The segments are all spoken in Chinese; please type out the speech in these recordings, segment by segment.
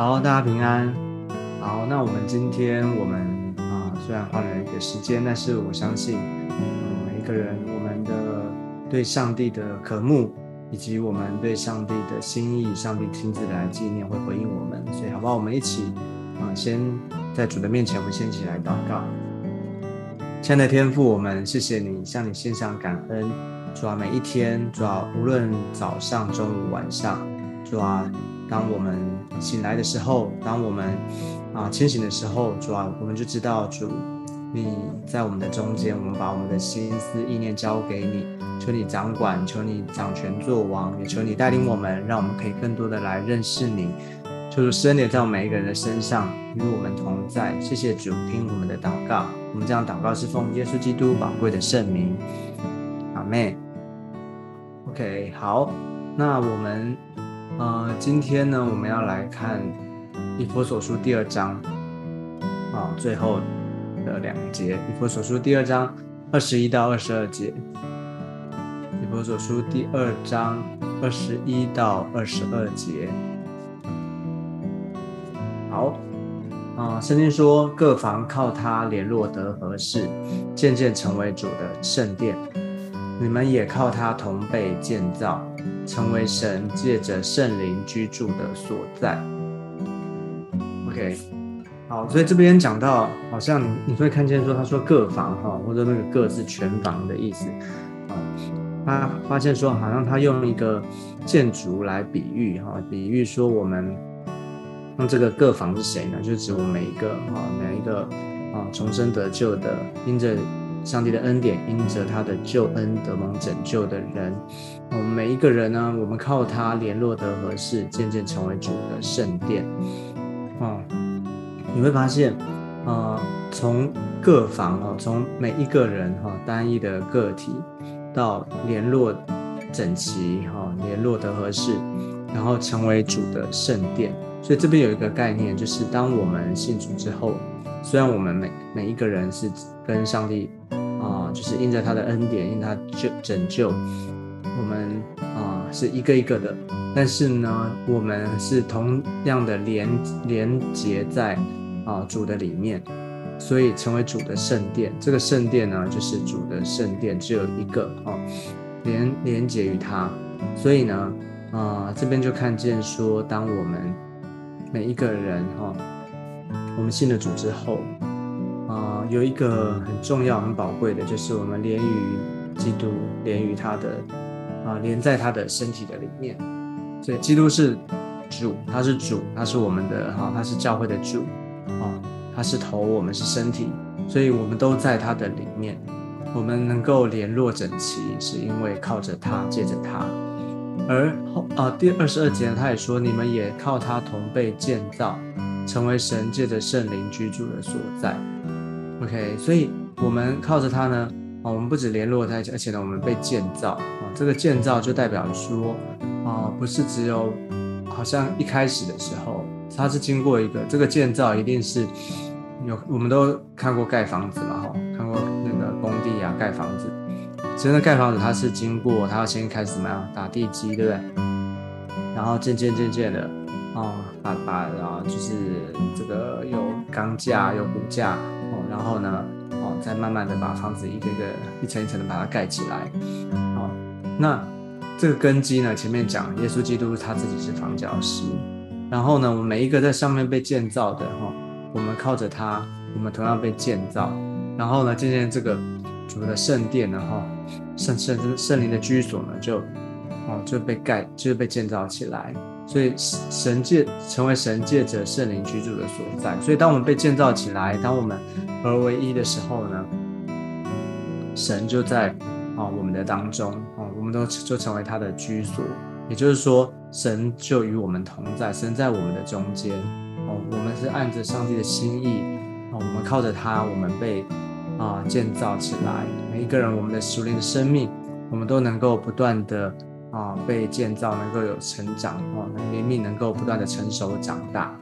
好，大家平安。好，那我们今天我们啊，虽然花了一个时间，但是我相信，嗯，每一个人我们的对上帝的渴慕，以及我们对上帝的心意，上帝亲自来纪念，会回应我们。所以，好不好？我们一起啊，先在主的面前，我们先一起来祷告。亲爱的天父，我们谢谢你，向你献上感恩。主啊，每一天，主啊，无论早上、中午、晚上，主啊。当我们醒来的时候，当我们啊清醒的时候，主啊，我们就知道主你在我们的中间。我们把我们的心思意念交给你，求你掌管，求你掌权作王，也求你带领我们，让我们可以更多的来认识你。求主圣灵在我们每一个人的身上与我们同在。谢谢主，听我们的祷告。我们这样祷告是奉耶稣基督宝贵的圣名。阿妹 OK，好，那我们。呃，今天呢，我们要来看《以佛所书》第二章啊，最后的两节，《以佛所书》第二章二十一到二十二节，《以佛所书》第二章二十一到二十二节。好，啊，圣经说，各房靠他联络得合适，渐渐成为主的圣殿，你们也靠他同被建造。成为神借着圣灵居住的所在。OK，好，所以这边讲到，好像你会看见说，他说各房哈，或者那个各是全房的意思啊。他发现说，好像他用一个建筑来比喻哈，比喻说我们用这个各房是谁呢？就是指我们每一个啊，每一个啊重生得救的，因着上帝的恩典，因着他的救恩得蒙拯救的人。我们每一个人呢，我们靠他联络得合适，渐渐成为主的圣殿。哦，你会发现，呃，从各房哦，从每一个人哈，单一的个体，到联络整齐哈，联络得合适，然后成为主的圣殿。所以这边有一个概念，就是当我们信主之后，虽然我们每每一个人是跟上帝啊，就是因着他的恩典，因他救拯救。我们啊是一个一个的，但是呢，我们是同样的连连接在啊主的里面，所以成为主的圣殿。这个圣殿呢，就是主的圣殿，只有一个哦，连连接于他。所以呢，啊这边就看见说，当我们每一个人哈，我们信了主之后，啊有一个很重要、很宝贵的，就是我们连于基督，连于他的。啊，连在他的身体的里面，所以基督是主，他是主，他是我们的哈，他是教会的主，啊，他是头，我们是身体，所以我们都在他的里面，我们能够联络整齐，是因为靠着他，借着他。而后啊，第二十二节他也说，你们也靠他同被建造，成为神界的圣灵居住的所在。OK，所以我们靠着他呢，啊，我们不止联络在一起，而且呢，我们被建造啊。这个建造就代表说，啊，不是只有好像一开始的时候，它是经过一个这个建造，一定是有我们都看过盖房子嘛，哈，看过那个工地啊，盖房子，真的盖房子它是经过，它要先开始怎么样打地基，对不对？然后渐渐渐渐的，啊，把把啊，就是这个有钢架有骨架，哦，然后呢，哦，再慢慢的把房子一个一个一层一层的把它盖起来。哦那这个根基呢？前面讲耶稣基督他自己是房角石，然后呢，我们每一个在上面被建造的哈，我们靠着他，我们同样被建造。然后呢，渐渐这个主的圣殿呢，哈，圣圣圣灵的居所呢，就哦就被盖，就是被建造起来。所以神界成为神借着圣灵居住的所在。所以当我们被建造起来，当我们合为一的时候呢，神就在啊我们的当中啊，我们。都就成为他的居所，也就是说，神就与我们同在，神在我们的中间。哦，我们是按着上帝的心意，哦，我们靠着他，我们被啊建造起来。每一个人，我们的属灵的生命，我们都能够不断的啊被建造，能够有成长，哦，灵命能够不断的成熟长大。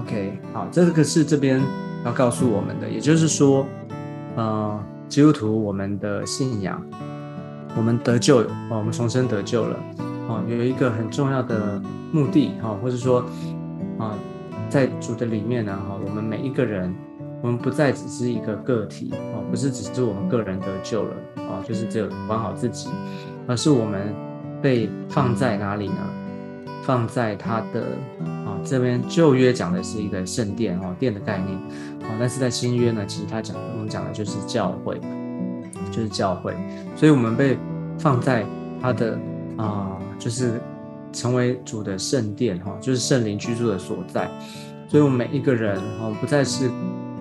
OK，好，这个是这边要告诉我们的，也就是说，呃，基督徒我们的信仰。我们得救哦，我们重生得救了哦，有一个很重要的目的哈，或者说啊，在主的里面呢，哈，我们每一个人，我们不再只是一个个体，哦，不是只是我们个人得救了，啊，就是只有管好自己，而是我们被放在哪里呢？放在他的啊这边旧约讲的是一个圣殿哦，殿的概念，哦，但是在新约呢，其实他讲我们讲的就是教会，就是教会，所以我们被放在他的啊，就是成为主的圣殿哈，就是圣灵居住的所在，所以我们每一个人哦，不再是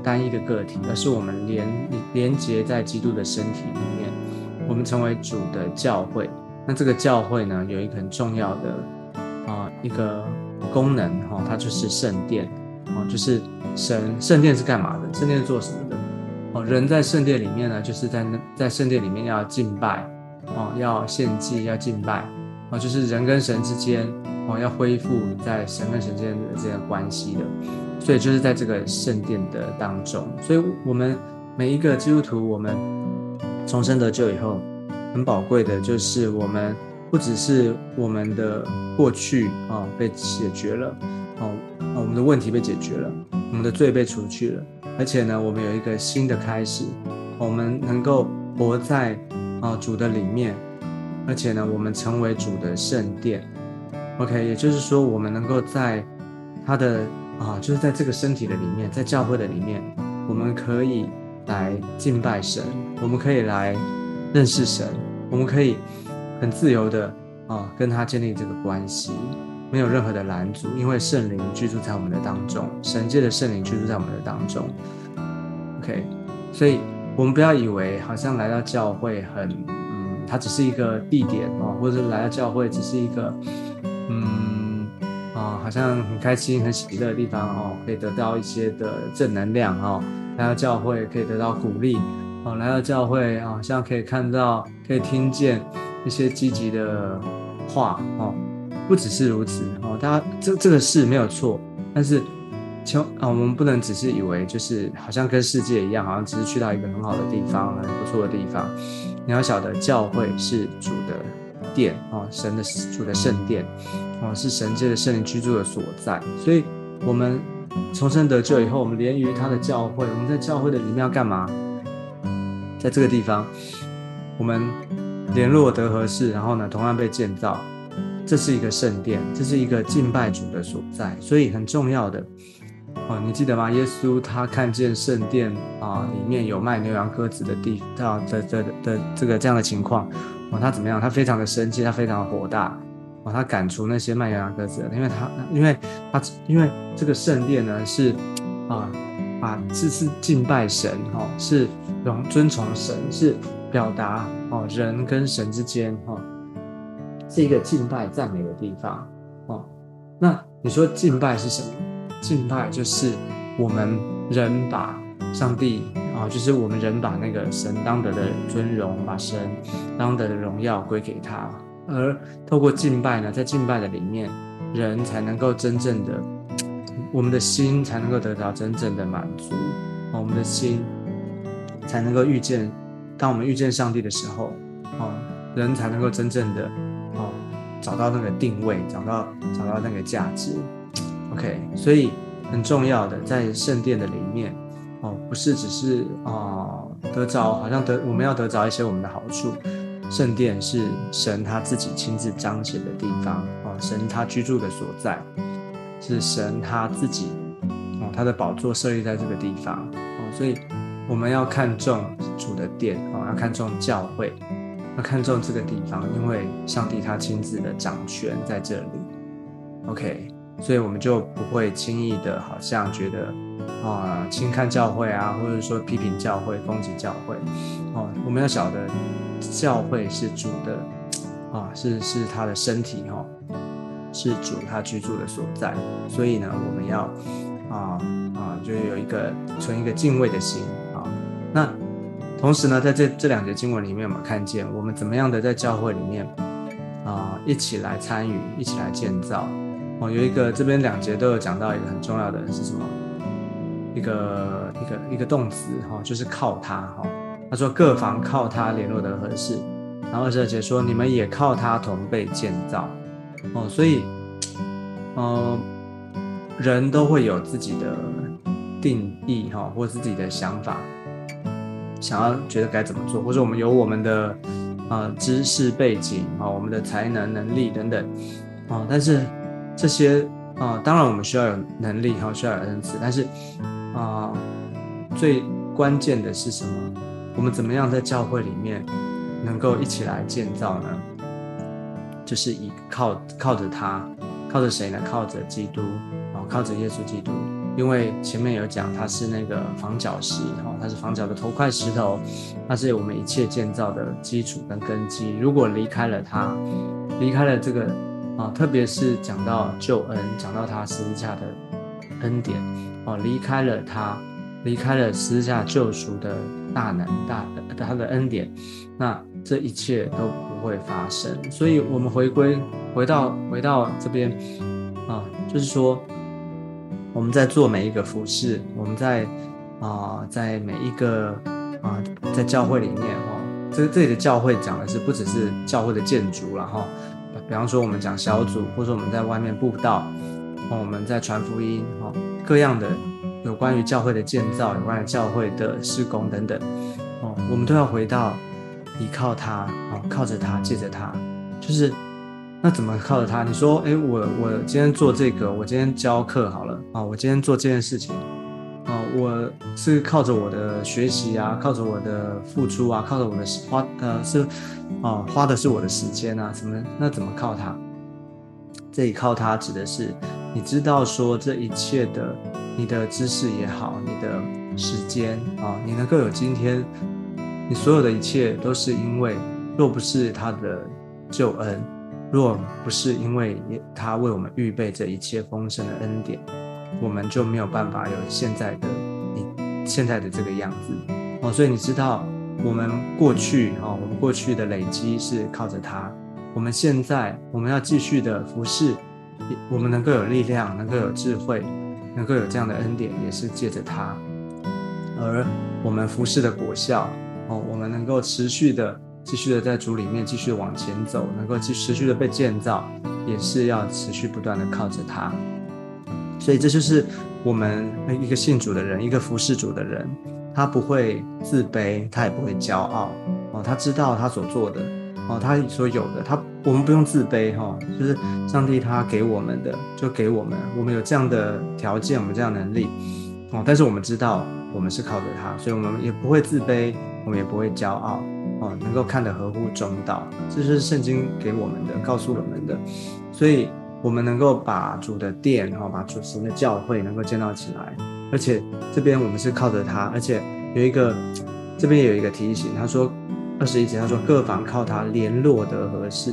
单一的个体，而是我们连连接在基督的身体里面，我们成为主的教会。那这个教会呢，有一个很重要的。啊，一个功能哈，它就是圣殿，哦，就是神圣殿是干嘛的？圣殿是做什么的？哦，人在圣殿里面呢，就是在那在圣殿里面要敬拜，哦，要献祭，要敬拜，哦，就是人跟神之间，哦，要恢复在神跟神之间的这个关系的，所以就是在这个圣殿的当中，所以我们每一个基督徒，我们重生得救以后，很宝贵的就是我们。不只是我们的过去啊被解决了，哦，我们的问题被解决了，我们的罪被除去了，而且呢，我们有一个新的开始，我们能够活在啊主的里面，而且呢，我们成为主的圣殿。OK，也就是说，我们能够在他的啊，就是在这个身体的里面，在教会的里面，我们可以来敬拜神，我们可以来认识神，我们可以。很自由的啊，跟他建立这个关系，没有任何的拦阻，因为圣灵居住在我们的当中，神界的圣灵居住在我们的当中。OK，所以我们不要以为好像来到教会很，嗯，它只是一个地点哦，或者来到教会只是一个，嗯，啊，好像很开心、很喜乐的地方哦，可以得到一些的正能量哦，来到教会可以得到鼓励哦，来到教会啊，像可以看到、可以听见。一些积极的话哦，不只是如此哦，大家这这个是没有错，但是千啊，我们不能只是以为就是好像跟世界一样，好像只是去到一个很好的地方、很不错的地方。你要晓得，教会是主的殿哦，神的主的圣殿哦，是神界的圣灵居住的所在。所以，我们重生得救以后，我们连于他的教会，我们在教会的里面要干嘛？在这个地方，我们。联络得合适，然后呢，同样被建造，这是一个圣殿，这是一个敬拜主的所在，所以很重要的哦，你记得吗？耶稣他看见圣殿啊里面有卖牛羊鸽子的地啊的的的这个这样的情况哦，他怎么样？他非常的生气，他非常的火大哦，他赶出那些卖牛羊鸽子的，因为他因为他因为这个圣殿呢是啊啊是是敬拜神哦，是荣尊崇神是。表达哦，人跟神之间哈，是一个敬拜赞美的地方哦。那你说敬拜是什么？敬拜就是我们人把上帝啊，就是我们人把那个神当得的尊荣，把神当得的荣耀归给他。而透过敬拜呢，在敬拜的里面，人才能够真正的，我们的心才能够得到真正的满足，我们的心才能够遇见。当我们遇见上帝的时候，哦，人才能够真正的哦找到那个定位，找到找到那个价值。OK，所以很重要的在圣殿的里面，哦，不是只是哦得着，好像得我们要得着一些我们的好处。圣殿是神他自己亲自彰显的地方，哦，神他居住的所在，是神他自己哦他的宝座设立在这个地方，哦，所以。我们要看重主的殿哦，要看重教会，要看重这个地方，因为上帝他亲自的掌权在这里。OK，所以我们就不会轻易的，好像觉得啊轻看教会啊，或者说批评教会、攻击教会哦。我们要晓得，教会是主的啊，是是他的身体哈，是主他居住的所在。所以呢，我们要啊啊，就有一个存一个敬畏的心啊。那同时呢，在这这两节经文里面，我们看见我们怎么样的在教会里面啊，一起来参与，一起来建造。哦，有一个这边两节都有讲到一个很重要的是什么？一个一个一个动词哈，就是靠他哈。他说各房靠他联络的合适。然后二十二节说你们也靠他同被建造。哦，所以，嗯，人都会有自己的定义哈，或自己的想法，想要觉得该怎么做，或者我们有我们的啊知识背景啊，我们的才能能力等等啊，但是这些啊，当然我们需要有能力哈，需要有恩赐，但是啊，最关键的是什么？我们怎么样在教会里面能够一起来建造呢？就是以靠靠着他，靠着谁呢？靠着基督哦，靠着耶稣基督。因为前面有讲，他是那个房角石哦，他是房角的头块石头，他是我们一切建造的基础跟根基。如果离开了他，离开了这个啊，特别是讲到救恩，讲到他十字架的恩典哦，离开了他。离开了十字架救赎的大能大他的恩典，那这一切都不会发生。所以，我们回归回到回到这边啊，就是说我们在做每一个服饰，我们在啊，在每一个啊，在教会里面哦，这这里的教会讲的是不只是教会的建筑了哈。比方说，我们讲小组，或者我们在外面布道，哦，我们在传福音，哦，各样的。有关于教会的建造，有关于教会的施工等等，哦，我们都要回到依靠他，靠着他，借着他，就是那怎么靠着他？你说，哎，我我今天做这个，我今天教课好了，啊，我今天做这件事情，啊，我是靠着我的学习啊，靠着我的付出啊，靠着我的花，呃，是，啊，花的是我的时间啊，什么？那怎么靠他？这里靠他指的是，你知道说这一切的。你的知识也好，你的时间啊，你能够有今天，你所有的一切都是因为，若不是他的救恩，若不是因为他为我们预备这一切丰盛的恩典，我们就没有办法有现在的你现在的这个样子哦。所以你知道，我们过去啊，我们过去的累积是靠着他，我们现在我们要继续的服侍，我们能够有力量，能够有智慧。能够有这样的恩典，也是借着他，而我们服侍的果效哦，我们能够持续的、继续的在主里面继续往前走，能够继持续的被建造，也是要持续不断的靠着他。所以这就是我们一个信主的人，一个服侍主的人，他不会自卑，他也不会骄傲哦，他知道他所做的。哦，他所有的，他我们不用自卑哈，就是上帝他给我们的，就给我们，我们有这样的条件，我们这样能力，哦，但是我们知道我们是靠着他，所以我们也不会自卑，我们也不会骄傲，哦，能够看得合乎中道，这是圣经给我们的，告诉我们的，所以我们能够把主的殿，哈，把主神的教会能够建造起来，而且这边我们是靠着他，而且有一个，这边有一个提醒，他说。二十一节，他说各房靠他联络得合适，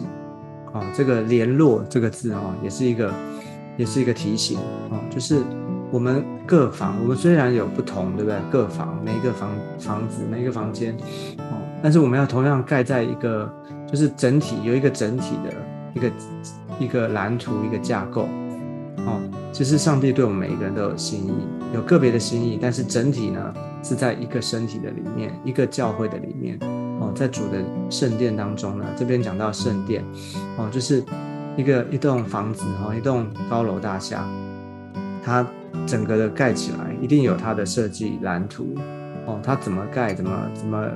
啊，这个联络这个字啊，也是一个，也是一个提醒啊，就是我们各房，我们虽然有不同，对不对？各房每一个房房子每一个房间，哦，但是我们要同样盖在一个，就是整体有一个整体的一个一个蓝图一个架构，哦，其实上帝对我们每一个人都有心意，有个别的心意，但是整体呢是在一个身体的里面，一个教会的里面。哦，在主的圣殿当中呢，这边讲到圣殿，哦，就是一个一栋房子哈，一栋高楼大厦，它整个的盖起来一定有它的设计蓝图，哦，它怎么盖，怎么怎么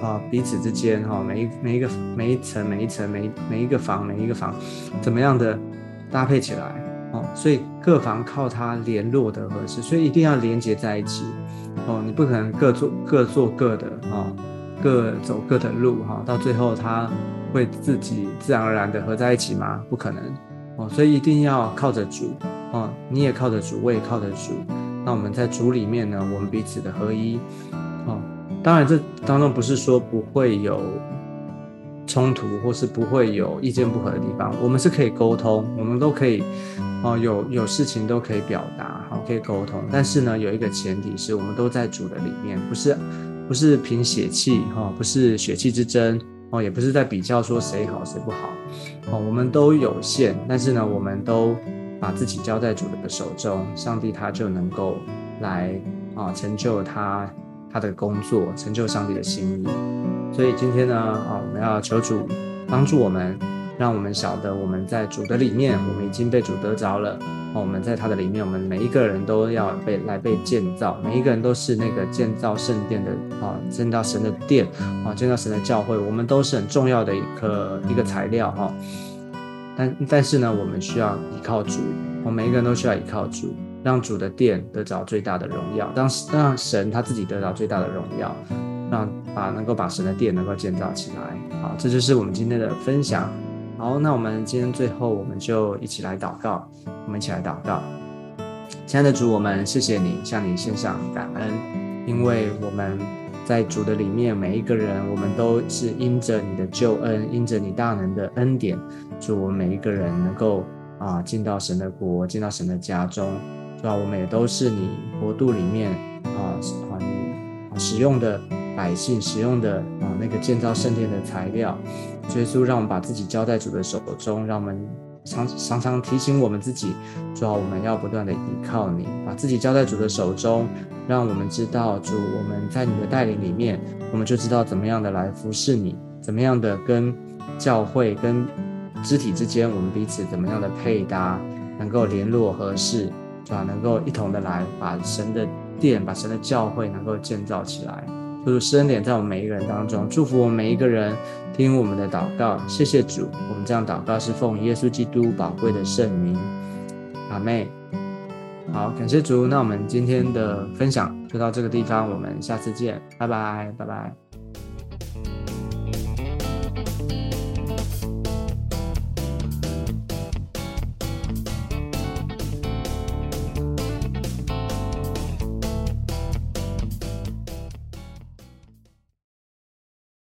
啊，彼此之间哈，每一每一个每一层每一层每每一个房每一个房，怎么样的搭配起来，哦，所以各房靠它联络的合适，所以一定要连接在一起，哦，你不可能各做各做各的啊。各走各的路哈，到最后它会自己自然而然的合在一起吗？不可能哦，所以一定要靠着主哦，你也靠着主，我也靠着主。那我们在主里面呢，我们彼此的合一。当然这当中不是说不会有冲突，或是不会有意见不合的地方，我们是可以沟通，我们都可以哦，有有事情都可以表达，好，可以沟通。但是呢，有一个前提是我们都在主的里面，不是。不是凭血气哈，不是血气之争哦，也不是在比较说谁好谁不好哦，我们都有限，但是呢，我们都把自己交在主的手中，上帝他就能够来啊成就他他的工作，成就上帝的心意。所以今天呢啊，我们要求主帮助我们让我们晓得我们在主的里面，我们已经被主得着了。啊我们在他的里面，我们每一个人都要被来被建造，每一个人都是那个建造圣殿的啊，建造神的殿啊，建造神的教会，我们都是很重要的一个一个材料哈。但但是呢，我们需要依靠主，我们每一个人都需要依靠主，让主的殿得着最大的荣耀，让让神他自己得到最大的荣耀，让把能够把神的殿能够建造起来。好，这就是我们今天的分享。好，那我们今天最后我们就一起来祷告，我们一起来祷告。亲爱的主，我们谢谢你，向你献上感恩，因为我们在主的里面，每一个人，我们都是因着你的救恩，因着你大能的恩典，主我们每一个人能够啊进到神的国，进到神的家中，主啊，我们也都是你国度里面啊啊你使用的百姓，使用的啊那个建造圣殿的材料。耶稣，让我们把自己交在主的手中，让我们常常常提醒我们自己，主啊，我们要不断的依靠你，把自己交在主的手中，让我们知道主，我们在你的带领里面，我们就知道怎么样的来服侍你，怎么样的跟教会、跟肢体之间，我们彼此怎么样的配搭，能够联络合适，是吧？能够一同的来把神的殿、把神的教会能够建造起来。主施恩典在我们每一个人当中，祝福我们每一个人，听我们的祷告。谢谢主，我们这样祷告是奉耶稣基督宝贵的圣名，阿妹。好，感谢主。那我们今天的分享就到这个地方，我们下次见，拜拜，拜拜。